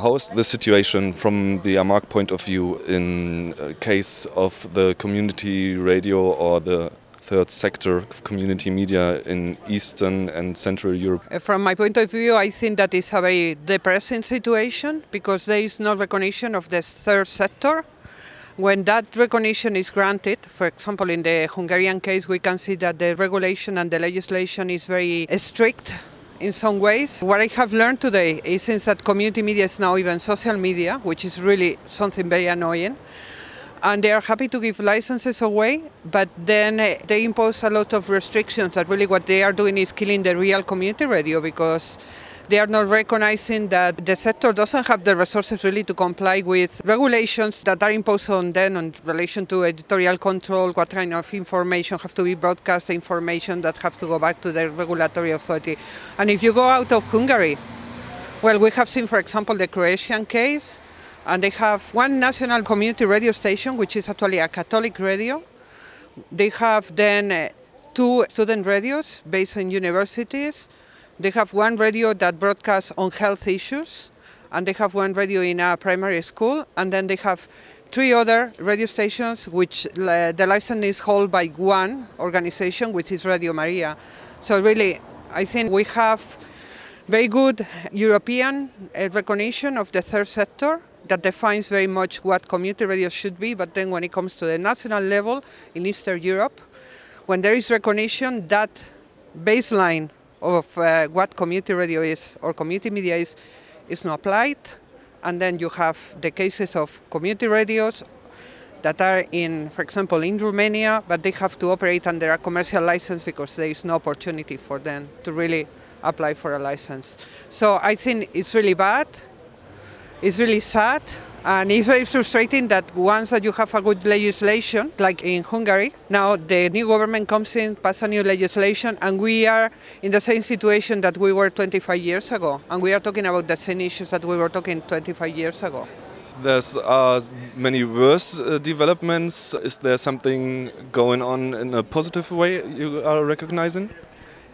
How is the situation from the AMARC point of view in uh, case of the community radio or the third sector of community media in Eastern and Central Europe? Uh, from my point of view, I think that is a very depressing situation because there is no recognition of the third sector. When that recognition is granted, for example, in the Hungarian case, we can see that the regulation and the legislation is very uh, strict in some ways. What I have learned today is since that community media is now even social media, which is really something very annoying, and they are happy to give licenses away, but then uh, they impose a lot of restrictions that really what they are doing is killing the real community radio because they are not recognizing that the sector doesn't have the resources really to comply with regulations that are imposed on them in relation to editorial control, what kind of information have to be broadcast, information that have to go back to the regulatory authority. And if you go out of Hungary, well, we have seen, for example, the Croatian case, and they have one national community radio station, which is actually a Catholic radio. They have then uh, two student radios based in universities they have one radio that broadcasts on health issues, and they have one radio in a primary school, and then they have three other radio stations which uh, the license is held by one organization, which is Radio Maria. So really, I think we have very good European uh, recognition of the third sector that defines very much what community radio should be, but then when it comes to the national level in Eastern Europe, when there is recognition, that baseline of uh, what community radio is or community media is is not applied. And then you have the cases of community radios that are in, for example, in Romania, but they have to operate under a commercial license because there is no opportunity for them to really apply for a license. So I think it's really bad. It's really sad. And it's very frustrating that once that you have a good legislation, like in Hungary, now the new government comes in, passes a new legislation, and we are in the same situation that we were 25 years ago. And we are talking about the same issues that we were talking 25 years ago. There's uh, many worse uh, developments. Is there something going on in a positive way you are recognizing?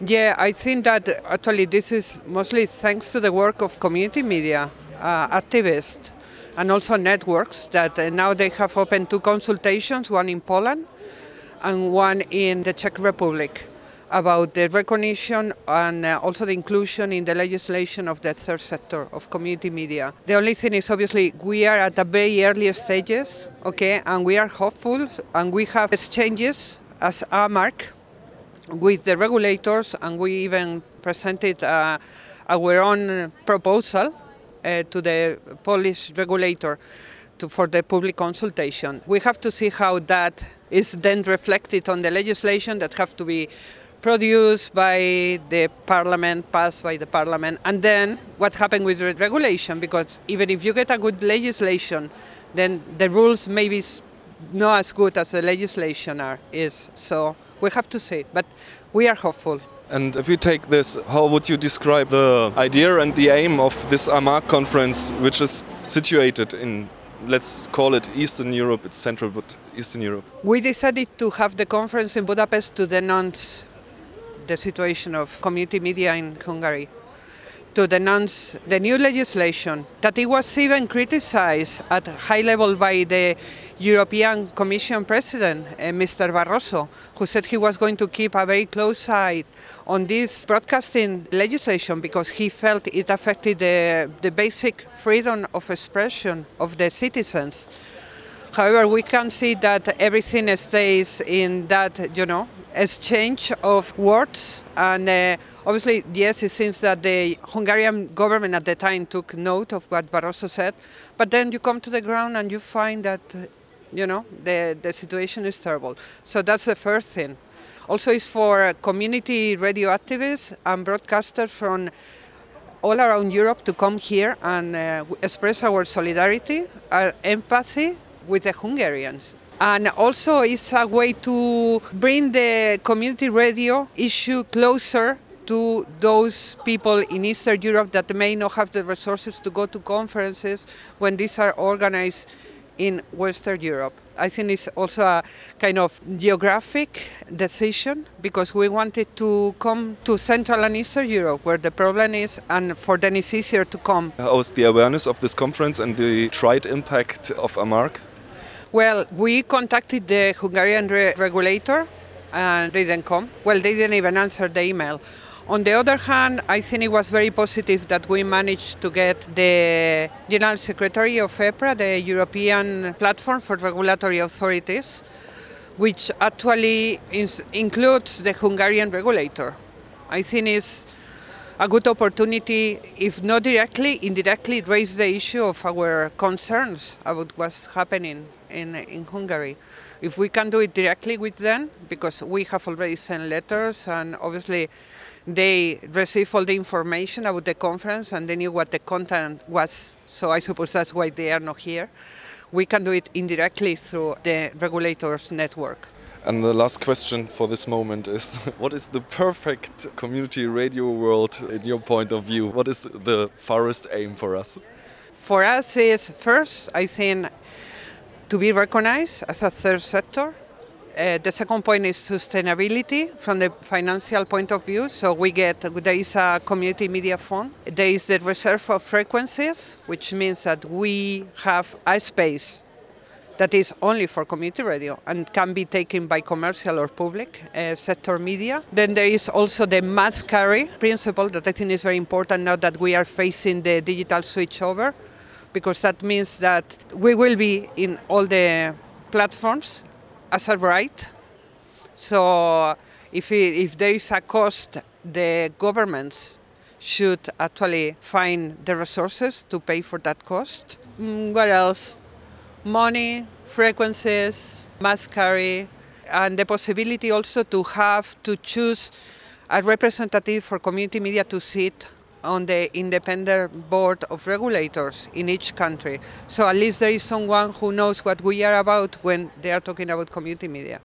Yeah, I think that actually this is mostly thanks to the work of community media uh, activists and also networks that uh, now they have opened two consultations, one in Poland and one in the Czech Republic about the recognition and uh, also the inclusion in the legislation of the third sector of community media. The only thing is obviously we are at the very early stages, okay, and we are hopeful and we have exchanges as AMARC with the regulators and we even presented uh, our own proposal Uh, to the Polish regulator to, for the public consultation. We have to see how that is then reflected on the legislation that have to be produced by the parliament, passed by the parliament, and then what happened with the regulation, because even if you get a good legislation, then the rules may be not as good as the legislation are, is. So we have to see, but we are hopeful. And if you take this, how would you describe the idea and the aim of this AMARC conference, which is situated in, let's call it Eastern Europe, it's central, but Eastern Europe? We decided to have the conference in Budapest to denounce the situation of community media in Hungary to denounce the new legislation that it was even criticized at high level by the European Commission President, uh, Mr. Barroso, who said he was going to keep a very close eye on this broadcasting legislation because he felt it affected the, the basic freedom of expression of the citizens. However, we can see that everything stays in that, you know, exchange of words. And uh, obviously, yes, it seems that the Hungarian government at the time took note of what Barroso said. But then you come to the ground and you find that, you know, the, the situation is terrible. So that's the first thing. Also, it's for community radio activists and broadcasters from all around Europe to come here and uh, express our solidarity, our empathy with the Hungarians. And also, it's a way to bring the community radio issue closer to those people in Eastern Europe that may not have the resources to go to conferences when these are organized in Western Europe. I think it's also a kind of geographic decision because we wanted to come to Central and Eastern Europe where the problem is, and for them it's easier to come. How is the awareness of this conference and the tried impact of AMARC? Well, we contacted the Hungarian re- regulator and they didn't come. Well, they didn't even answer the email. On the other hand, I think it was very positive that we managed to get the General Secretary of EPRA, the European Platform for Regulatory Authorities, which actually is, includes the Hungarian regulator. I think it's a good opportunity, if not directly, indirectly raise the issue of our concerns about what's happening in, in Hungary. If we can do it directly with them, because we have already sent letters and obviously they received all the information about the conference and they knew what the content was, so I suppose that's why they are not here. We can do it indirectly through the regulators network. And the last question for this moment is what is the perfect community radio world in your point of view? What is the farthest aim for us? For us is first, I think, to be recognized as a third sector. Uh, the second point is sustainability from the financial point of view. So we get there is a community media fund. There is the reserve of frequencies, which means that we have a space that is only for community radio and can be taken by commercial or public uh, sector media. Then there is also the must carry principle that I think is very important now that we are facing the digital switchover, because that means that we will be in all the platforms as a right. So if, it, if there is a cost, the governments should actually find the resources to pay for that cost. Mm, what else? Money, frequencies, must carry, and the possibility also to have to choose a representative for community media to sit on the independent board of regulators in each country. So at least there is someone who knows what we are about when they are talking about community media.